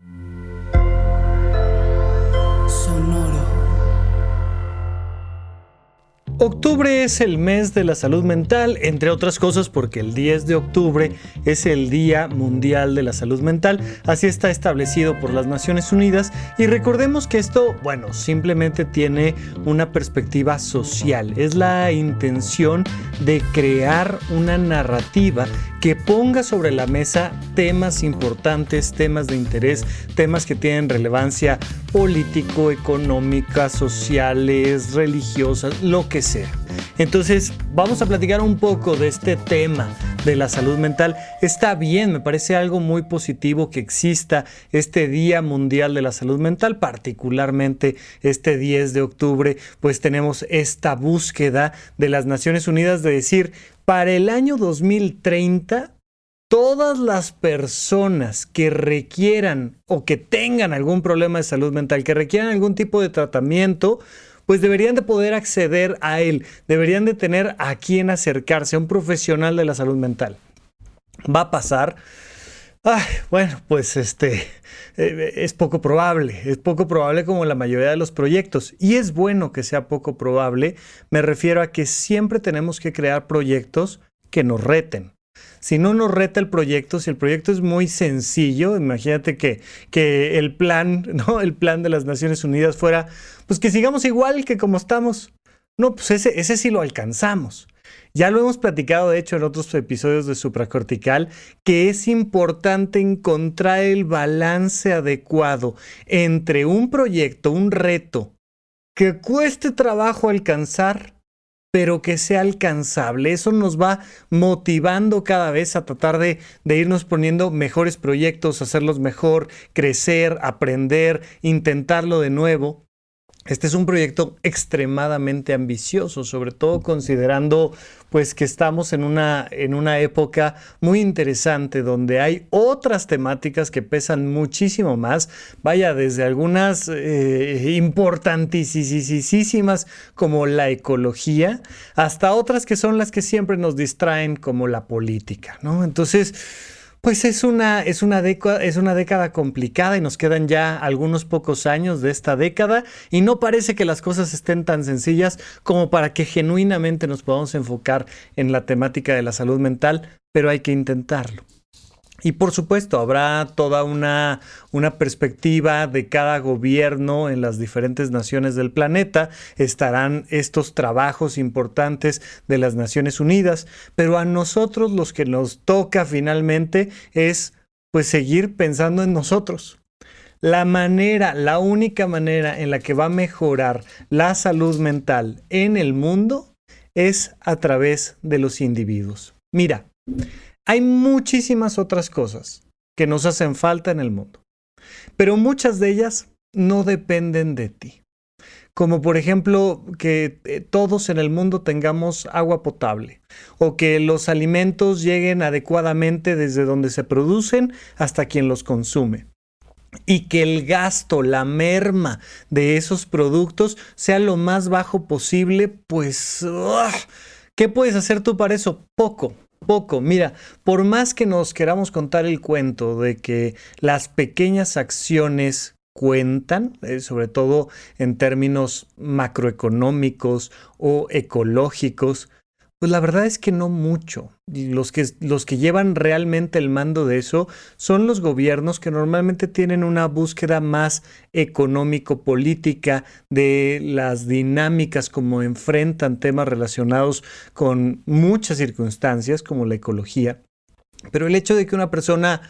you Octubre es el mes de la salud mental, entre otras cosas porque el 10 de octubre es el Día Mundial de la Salud Mental, así está establecido por las Naciones Unidas. Y recordemos que esto, bueno, simplemente tiene una perspectiva social, es la intención de crear una narrativa que ponga sobre la mesa temas importantes, temas de interés, temas que tienen relevancia político, económica, sociales, religiosas, lo que Entonces, vamos a platicar un poco de este tema de la salud mental. Está bien, me parece algo muy positivo que exista este Día Mundial de la Salud Mental, particularmente este 10 de octubre, pues tenemos esta búsqueda de las Naciones Unidas de decir, para el año 2030, todas las personas que requieran o que tengan algún problema de salud mental, que requieran algún tipo de tratamiento, pues deberían de poder acceder a él, deberían de tener a quien acercarse, a un profesional de la salud mental. Va a pasar. bueno, pues este eh, es poco probable, es poco probable como la mayoría de los proyectos. Y es bueno que sea poco probable, me refiero a que siempre tenemos que crear proyectos que nos reten. Si no nos reta el proyecto, si el proyecto es muy sencillo, imagínate que, que el plan, ¿no? El plan de las Naciones Unidas fuera, pues que sigamos igual que como estamos. No, pues ese, ese sí lo alcanzamos. Ya lo hemos platicado, de hecho, en otros episodios de Supracortical, que es importante encontrar el balance adecuado entre un proyecto, un reto, que cueste trabajo alcanzar, pero que sea alcanzable. Eso nos va motivando cada vez a tratar de, de, irnos poniendo mejores proyectos, hacerlos mejor, crecer, aprender, intentarlo de nuevo. Este es un proyecto extremadamente ambicioso, sobre todo considerando pues que estamos en una, en una época muy interesante donde hay otras temáticas que pesan muchísimo más, vaya desde algunas eh, importantísimas como la ecología, hasta otras que son las que siempre nos distraen como la política, ¿no? Entonces, pues es una, es, una década, es una década complicada y nos quedan ya algunos pocos años de esta década y no parece que las cosas estén tan sencillas como para que genuinamente nos podamos enfocar en la temática de la salud mental, pero hay que intentarlo. Y por supuesto, habrá toda una, una, perspectiva de cada gobierno en las diferentes naciones del planeta. Estarán estos trabajos importantes de las Naciones Unidas. Pero a nosotros los que nos toca finalmente es pues seguir pensando en nosotros. La manera, la única manera en la que va a mejorar la salud mental en el mundo es a través de los individuos. Mira, hay muchísimas otras cosas que nos hacen falta en el mundo, pero muchas de ellas no dependen de ti. Como por ejemplo que eh, todos en el mundo tengamos agua potable o que los alimentos lleguen adecuadamente desde donde se producen hasta quien los consume y que el gasto, la merma de esos productos sea lo más bajo posible, pues, ¿qué puedes hacer tú para eso? Poco poco. Mira, por más que nos queramos contar el cuento de que las pequeñas acciones cuentan, eh, sobre todo en términos macroeconómicos o ecológicos, pues la verdad es que no mucho. los que, los que llevan realmente el mando de eso son los gobiernos que normalmente tienen una búsqueda más económico-política de las dinámicas como enfrentan temas relacionados con muchas circunstancias como la ecología. Pero el hecho de que una persona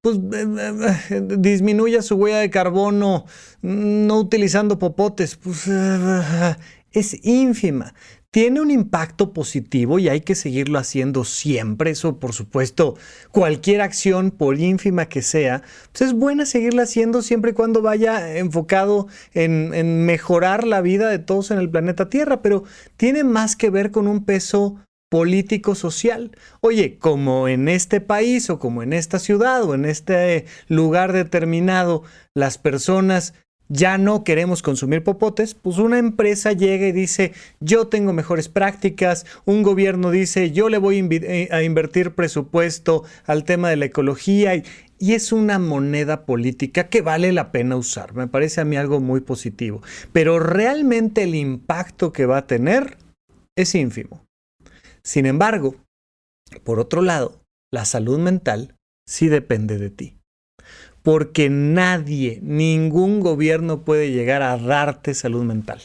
pues eh, eh, disminuya su huella de carbono no utilizando popotes, pues es ínfima tiene un impacto positivo y hay que seguirlo haciendo siempre. Eso, por supuesto, cualquier acción, por ínfima que sea, pues es buena seguirla haciendo siempre y cuando vaya enfocado en, en mejorar la vida de todos en el planeta Tierra, pero tiene más que ver con un peso político-social. Oye, como en este país o como en esta ciudad o en este lugar determinado, las personas ya no queremos consumir popotes, pues una empresa llega y dice, yo tengo mejores prácticas, un gobierno dice, yo le voy eh, a invertir presupuesto al tema de la ecología y, y es una moneda política que vale la pena usar. Me parece a mí algo muy positivo, pero realmente el impacto que va a tener es ínfimo. Sin embargo, por otro lado, la salud mental sí depende de ti. Porque nadie, ningún gobierno puede llegar a darte salud mental.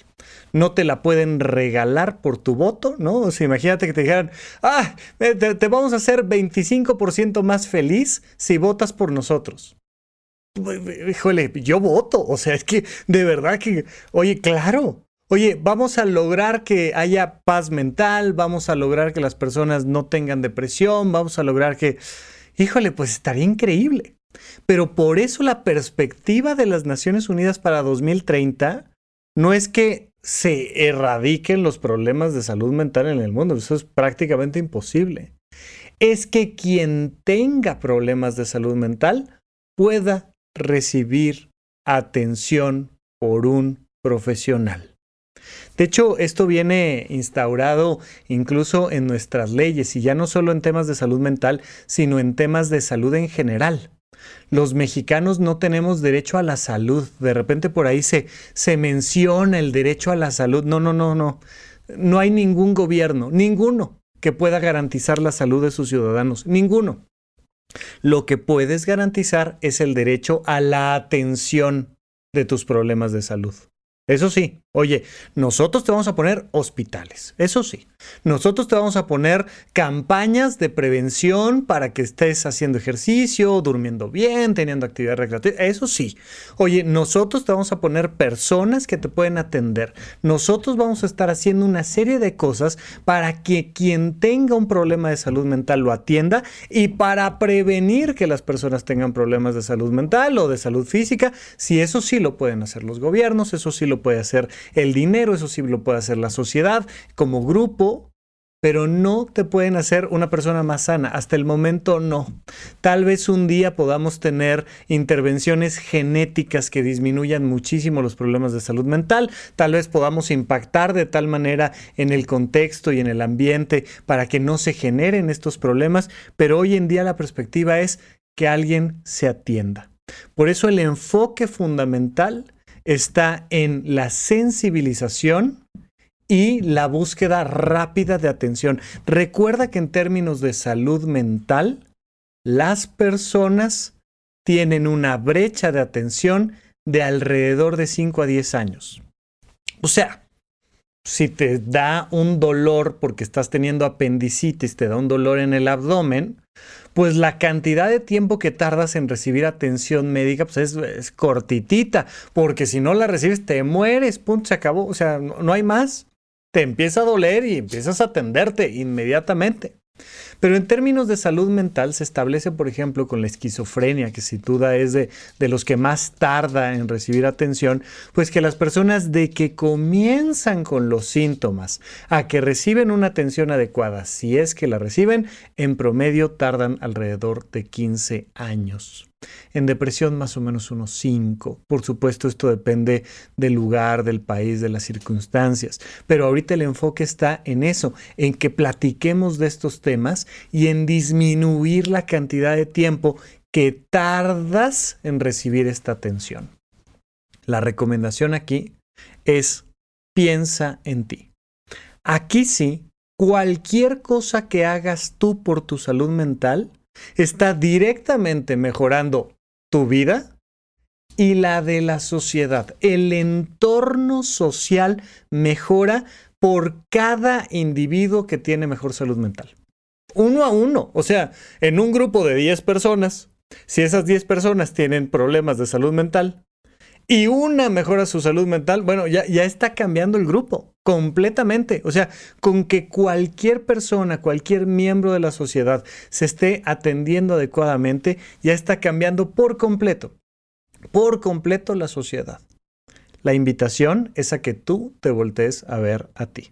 No te la pueden regalar por tu voto, ¿no? O sea, imagínate que te dijeran, ah, te, te vamos a hacer 25% más feliz si votas por nosotros. Híjole, yo voto. O sea, es que de verdad que, oye, claro, Oye, vamos a lograr que haya paz mental, vamos a lograr que las personas no tengan depresión, vamos a lograr que, híjole, pues estaría increíble. Pero por eso la perspectiva de las Naciones Unidas para 2030 no es que se erradiquen los problemas de salud mental en el mundo, eso es prácticamente imposible. Es que quien tenga problemas de salud mental pueda recibir atención por un profesional. De hecho, esto viene instaurado incluso en nuestras leyes y ya no solo en temas de salud mental, sino en temas de salud en general. Los mexicanos no tenemos derecho a la salud. De repente por ahí se, se menciona el derecho a la salud. No, no, no, no. No hay ningún gobierno, ninguno, que pueda garantizar la salud de sus ciudadanos. Ninguno. Lo que puedes garantizar es el derecho a la atención de tus problemas de salud. Eso sí, oye, nosotros te vamos a poner hospitales, eso sí. Nosotros te vamos a poner campañas de prevención para que estés haciendo ejercicio, durmiendo bien, teniendo actividad recreativa, eso sí. Oye, nosotros te vamos a poner personas que te pueden atender. Nosotros vamos a estar haciendo una serie de cosas para que quien tenga un problema de salud mental lo atienda y para prevenir que las personas tengan problemas de salud mental o de salud física, si eso sí lo pueden hacer los gobiernos, eso sí lo puede hacer el dinero, eso sí lo puede hacer la sociedad como grupo, pero no te pueden hacer una persona más sana. Hasta el momento no. Tal vez un día podamos tener intervenciones genéticas que disminuyan muchísimo los problemas de salud mental. Tal vez podamos impactar de tal manera en el contexto y en el ambiente para que no se generen estos problemas. Pero hoy en día la perspectiva es que alguien se atienda. Por eso el enfoque fundamental está en la sensibilización y la búsqueda rápida de atención. Recuerda que en términos de salud mental, las personas tienen una brecha de atención de alrededor de 5 a 10 años. O sea, si te da un dolor porque estás teniendo apendicitis, te da un dolor en el abdomen, pues la cantidad de tiempo que tardas en recibir atención médica pues es, cortitita, porque si no la recibes te mueres, punto, se acabó, o sea, no hay más. Te empieza a doler y empiezas a atenderte inmediatamente. Pero en términos de salud mental se establece, por ejemplo, con la esquizofrenia, que sin duda es de, de, los que más tarda en recibir atención, pues que las personas de que comienzan con los síntomas a que reciben una atención adecuada, si es que la reciben, en promedio tardan alrededor de 15 años. En depresión más o menos unos 5. Por supuesto esto depende del lugar, del país, de las circunstancias. Pero ahorita el enfoque está en eso, en que platiquemos de estos temas y en disminuir la cantidad de tiempo que tardas en recibir esta atención. La recomendación aquí es piensa en ti. Aquí sí, cualquier cosa que hagas tú por tu salud mental está directamente mejorando tu vida y la de la sociedad. El entorno social mejora por cada individuo que tiene mejor salud mental. Uno a uno. O sea, en un grupo de 10 personas, si esas 10 personas tienen problemas de salud mental, y una mejora su salud mental, bueno, ya, ya está cambiando el grupo completamente. O sea, con que cualquier persona, cualquier miembro de la sociedad se esté atendiendo adecuadamente, ya está cambiando por completo, por completo la sociedad. La invitación es a que tú te voltees a ver a ti.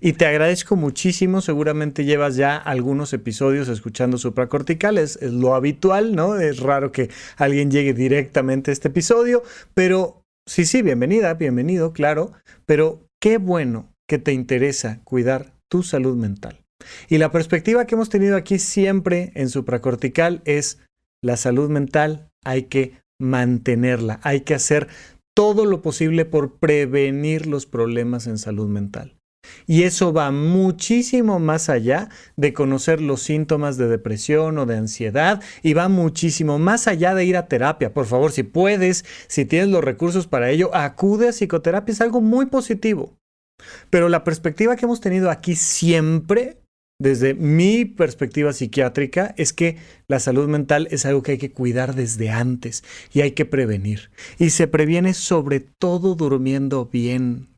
Y te agradezco muchísimo, seguramente llevas ya algunos episodios escuchando supracorticales, es lo habitual, ¿no? Es raro que alguien llegue directamente a este episodio, pero sí, sí, bienvenida, bienvenido, claro, pero qué bueno que te interesa cuidar tu salud mental. Y la perspectiva que hemos tenido aquí siempre en supracortical es la salud mental hay que mantenerla, hay que hacer todo lo posible por prevenir los problemas en salud mental. Y eso va muchísimo más allá de conocer los síntomas de depresión o de ansiedad y va muchísimo más allá de ir a terapia. Por favor, si puedes, si tienes los recursos para ello, acude a psicoterapia. Es algo muy positivo. Pero la perspectiva que hemos tenido aquí siempre, desde mi perspectiva psiquiátrica, es que la salud mental es algo que hay que cuidar desde antes y hay que prevenir. Y se previene sobre todo durmiendo bien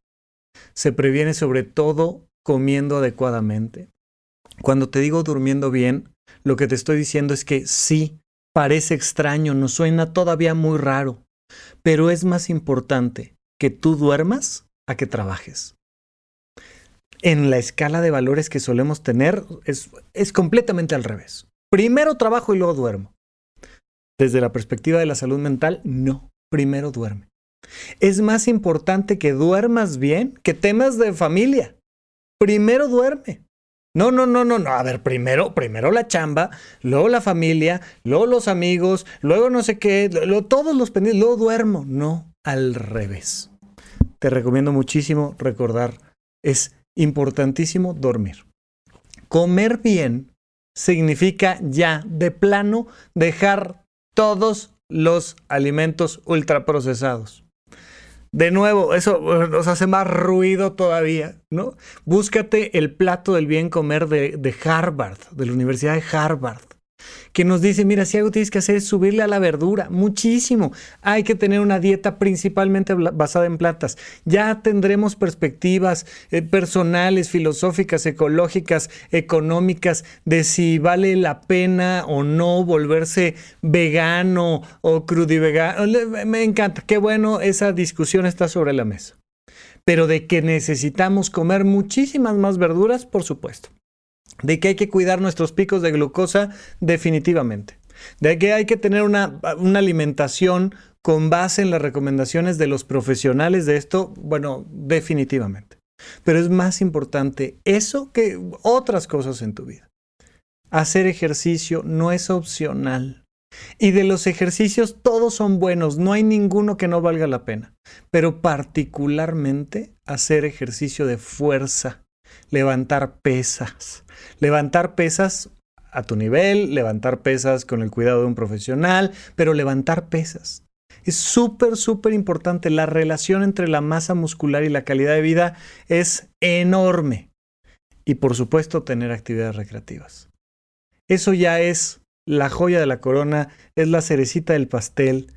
se previene sobre todo comiendo adecuadamente. Cuando te digo durmiendo bien, lo que te estoy diciendo es que sí, parece extraño, nos suena todavía muy raro, pero es más importante que tú duermas a que trabajes. En la escala de valores que solemos tener es, es completamente al revés. Primero trabajo y luego duermo. Desde la perspectiva de la salud mental, no, primero duerme. Es más importante que duermas bien que temas de familia. Primero duerme. No, no, no, no, no. A ver, primero, primero la chamba, luego la familia, luego los amigos, luego no sé qué, luego todos los pendientes, luego duermo. No, al revés. Te recomiendo muchísimo recordar, es importantísimo dormir. Comer bien significa ya de plano dejar todos los alimentos ultraprocesados. De nuevo, eso nos hace más ruido todavía, ¿no? Búscate el plato del bien comer de, de Harvard, de la Universidad de Harvard que nos dice, mira, si algo tienes que hacer es subirle a la verdura, muchísimo. Hay que tener una dieta principalmente basada en plantas. Ya tendremos perspectivas eh, personales, filosóficas, ecológicas, económicas, de si vale la pena o no volverse vegano o crudivegano. Me encanta, qué bueno, esa discusión está sobre la mesa. Pero de que necesitamos comer muchísimas más verduras, por supuesto de que hay que cuidar nuestros picos de glucosa definitivamente, de que hay que tener una, alimentación con base en las recomendaciones de los profesionales de esto, bueno, definitivamente. Pero es más importante eso que otras cosas en tu vida. Hacer ejercicio no es opcional. Y de los ejercicios todos son buenos, no hay ninguno que no valga la pena. Pero particularmente hacer ejercicio de fuerza, levantar pesas, Levantar pesas a tu nivel, levantar pesas con el cuidado de un profesional, pero levantar pesas. Es súper, súper importante. La relación entre la masa muscular y la calidad de vida es enorme. Y por supuesto, tener actividades recreativas. Eso ya es la joya de la corona, es la cerecita del pastel.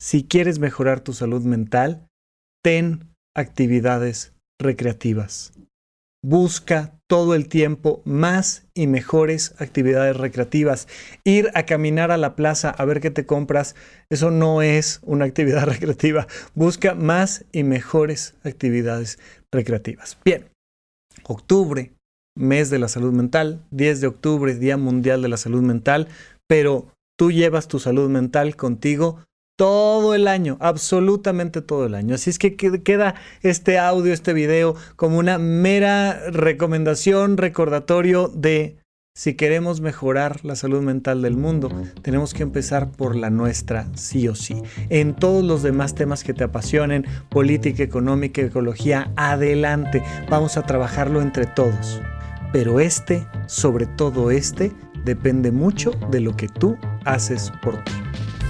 Si quieres mejorar tu salud mental, ten actividades recreativas. Busca todo el tiempo más y mejores actividades recreativas. Ir a caminar a la plaza a ver qué te compras, eso no es una actividad recreativa. Busca más y mejores actividades recreativas. Bien, octubre, mes de la salud mental, 10 de octubre, Día Mundial de la Salud Mental, pero tú llevas tu salud mental contigo todo el año, absolutamente todo el año. Así es que queda este audio, este video como una mera recomendación, recordatorio de si queremos mejorar la salud mental del mundo, tenemos que empezar por la nuestra, sí o sí. En todos los demás temas que te apasionen, política, económica, ecología, adelante. Vamos a trabajarlo entre todos. Pero este, sobre todo este, depende mucho de lo que tú haces por ti.